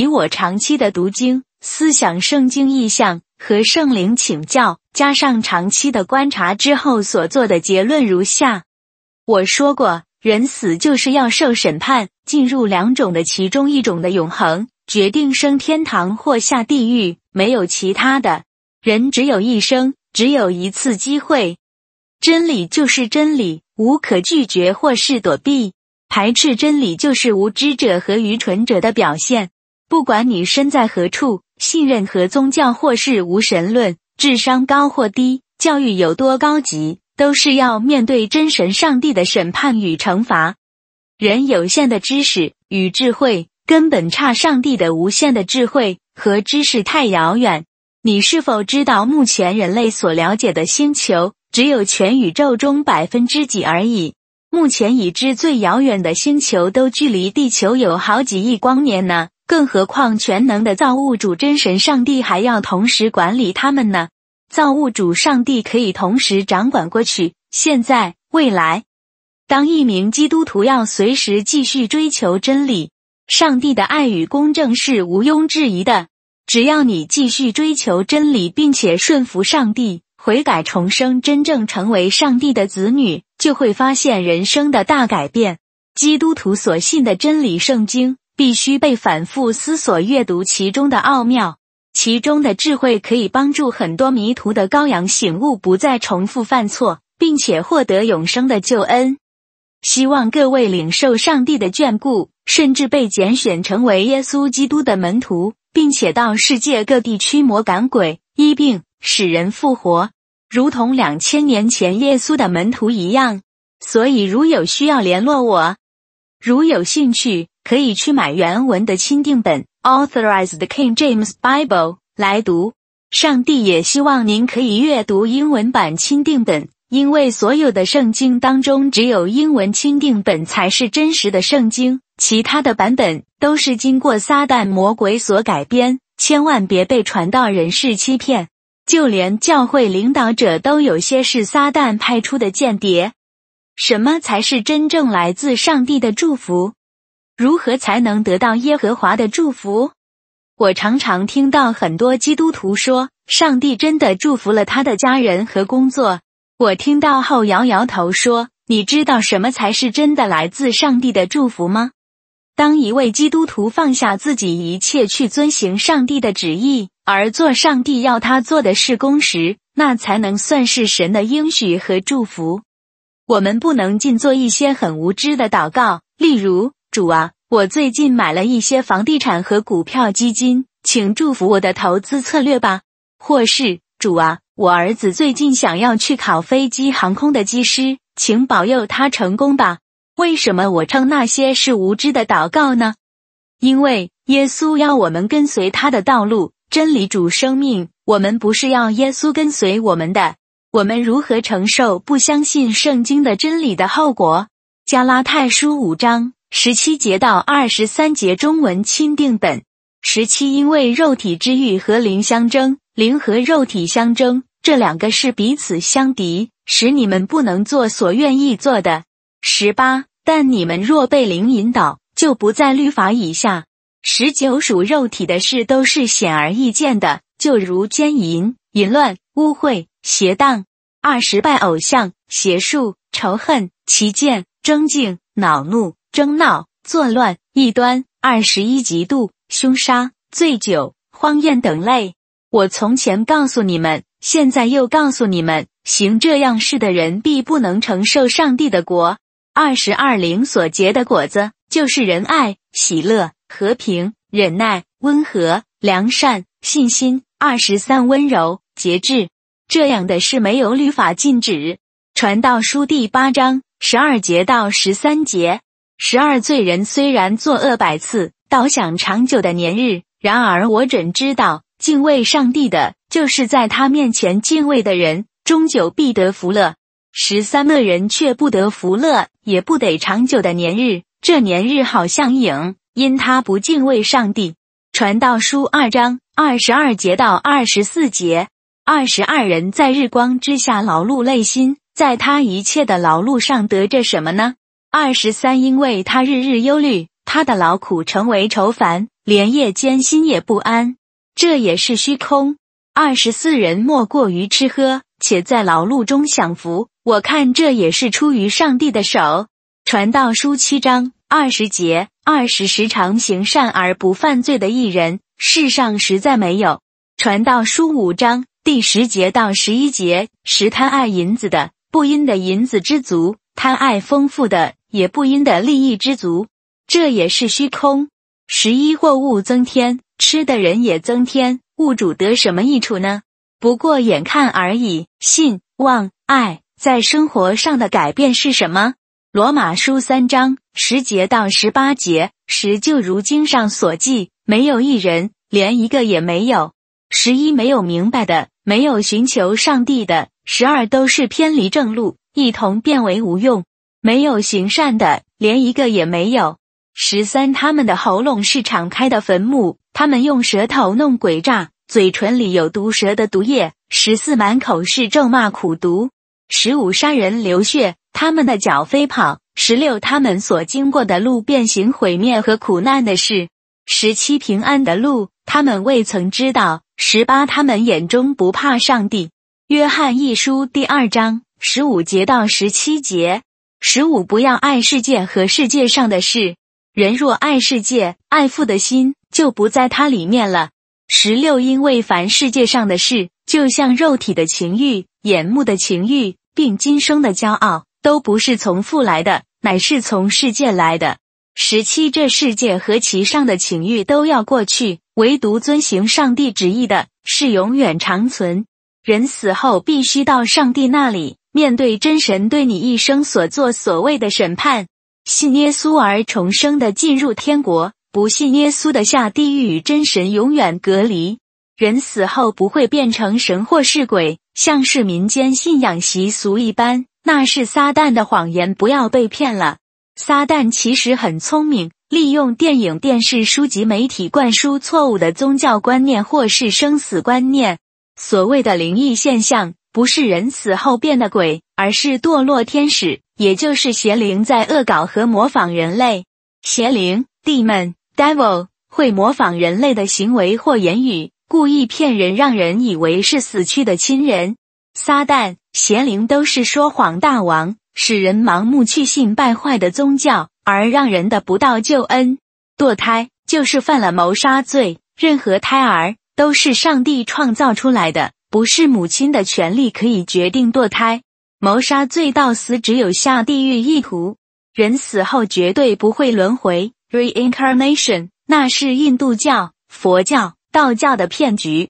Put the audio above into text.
以我长期的读经、思想圣经意象和圣灵请教，加上长期的观察之后所做的结论如下：我说过，人死就是要受审判，进入两种的其中一种的永恒，决定升天堂或下地狱，没有其他的。人只有一生，只有一次机会。真理就是真理，无可拒绝或是躲避。排斥真理就是无知者和愚蠢者的表现。不管你身在何处，信任何宗教或是无神论，智商高或低，教育有多高级，都是要面对真神上帝的审判与惩罚。人有限的知识与智慧，根本差上帝的无限的智慧和知识太遥远。你是否知道，目前人类所了解的星球只有全宇宙中百分之几而已？目前已知最遥远的星球都距离地球有好几亿光年呢，更何况全能的造物主真神上帝还要同时管理他们呢？造物主上帝可以同时掌管过去、现在、未来。当一名基督徒要随时继续追求真理，上帝的爱与公正是毋庸置疑的。只要你继续追求真理，并且顺服上帝，悔改重生，真正成为上帝的子女，就会发现人生的大改变。基督徒所信的真理圣经，必须被反复思索、阅读其中的奥妙，其中的智慧可以帮助很多迷途的羔羊醒悟，不再重复犯错，并且获得永生的救恩。希望各位领受上帝的眷顾，甚至被拣选成为耶稣基督的门徒。并且到世界各地驱魔赶鬼、医病、使人复活，如同两千年前耶稣的门徒一样。所以，如有需要联络我，如有兴趣，可以去买原文的钦定本 （Authorized King James Bible） 来读。上帝也希望您可以阅读英文版钦定本，因为所有的圣经当中，只有英文钦定本才是真实的圣经。其他的版本都是经过撒旦魔鬼所改编，千万别被传道人士欺骗。就连教会领导者都有些是撒旦派出的间谍。什么才是真正来自上帝的祝福？如何才能得到耶和华的祝福？我常常听到很多基督徒说，上帝真的祝福了他的家人和工作。我听到后摇摇头说：“你知道什么才是真的来自上帝的祝福吗？”当一位基督徒放下自己一切去遵行上帝的旨意，而做上帝要他做的事工时，那才能算是神的应许和祝福。我们不能尽做一些很无知的祷告，例如：“主啊，我最近买了一些房地产和股票基金，请祝福我的投资策略吧。”或是：“主啊，我儿子最近想要去考飞机航空的机师，请保佑他成功吧。”为什么我称那些是无知的祷告呢？因为耶稣要我们跟随他的道路，真理主生命。我们不是要耶稣跟随我们的。我们如何承受不相信圣经的真理的后果？加拉太书五章十七节到二十三节中文钦定本十七，因为肉体之欲和灵相争，灵和肉体相争，这两个是彼此相敌，使你们不能做所愿意做的。十八。但你们若被灵引导，就不在律法以下。十九属肉体的事都是显而易见的，就如奸淫、淫乱、污秽、邪荡；二十拜偶像、邪术、仇恨、奇见、争竞、恼怒、争闹、作乱、异端；二十一嫉妒、凶杀、醉酒、荒宴等类。我从前告诉你们，现在又告诉你们：行这样事的人，必不能承受上帝的国。二十二灵所结的果子，就是仁爱、喜乐、和平、忍耐、温和、良善、信心。二十三温柔、节制，这样的事没有律法禁止。传道书第八章十二节到十三节，十二罪人虽然作恶百次，倒享长久的年日；然而我准知道，敬畏上帝的，就是在他面前敬畏的人，终久必得福乐。十三恶人却不得福乐，也不得长久的年日。这年日好像影，因他不敬畏上帝。传道书二章二十二节到二十四节，二十二人在日光之下劳碌累心，在他一切的劳碌上得着什么呢？二十三，因为他日日忧虑，他的劳苦成为愁烦，连夜间心也不安，这也是虚空。二十四人莫过于吃喝，且在劳碌中享福。我看这也是出于上帝的手。传道书七章二十节，二十时常行善而不犯罪的艺人，世上实在没有。传道书五章第十节到十一节，十贪爱银子的，不因的银子知足；贪爱丰富的，也不因的利益知足。这也是虚空。十一货物增添，吃的人也增添，物主得什么益处呢？不过眼看而已。信望爱在生活上的改变是什么？罗马书三章十节到十八节，十就如经上所记，没有一人，连一个也没有。十一没有明白的，没有寻求上帝的。十二都是偏离正路，一同变为无用。没有行善的，连一个也没有。十三，他们的喉咙是敞开的坟墓，他们用舌头弄诡诈，嘴唇里有毒蛇的毒液。十四，满口是咒骂苦毒。十五，杀人流血，他们的脚飞跑。十六，他们所经过的路变形毁灭和苦难的事。十七，平安的路，他们未曾知道。十八，他们眼中不怕上帝。约翰一书第二章十五节到十七节。十五，不要爱世界和世界上的事。人若爱世界，爱父的心就不在它里面了。十六，因为凡世界上的事，就像肉体的情欲、眼目的情欲，并今生的骄傲，都不是从父来的，乃是从世界来的。十七，这世界和其上的情欲都要过去，唯独遵行上帝旨意的，是永远长存。人死后必须到上帝那里，面对真神对你一生所做所谓的审判。信耶稣而重生的进入天国，不信耶稣的下地狱与真神永远隔离。人死后不会变成神或是鬼，像是民间信仰习俗一般，那是撒旦的谎言，不要被骗了。撒旦其实很聪明，利用电影、电视、书籍、媒体灌输错误的宗教观念或是生死观念。所谓的灵异现象，不是人死后变的鬼，而是堕落天使。也就是邪灵在恶搞和模仿人类，邪灵 dm devil 会模仿人类的行为或言语，故意骗人，让人以为是死去的亲人。撒旦、邪灵都是说谎大王，使人盲目去信败坏的宗教，而让人得不到救恩。堕胎就是犯了谋杀罪，任何胎儿都是上帝创造出来的，不是母亲的权利可以决定堕胎。谋杀罪到死只有下地狱意图，人死后绝对不会轮回 （reincarnation），那是印度教、佛教、道教的骗局。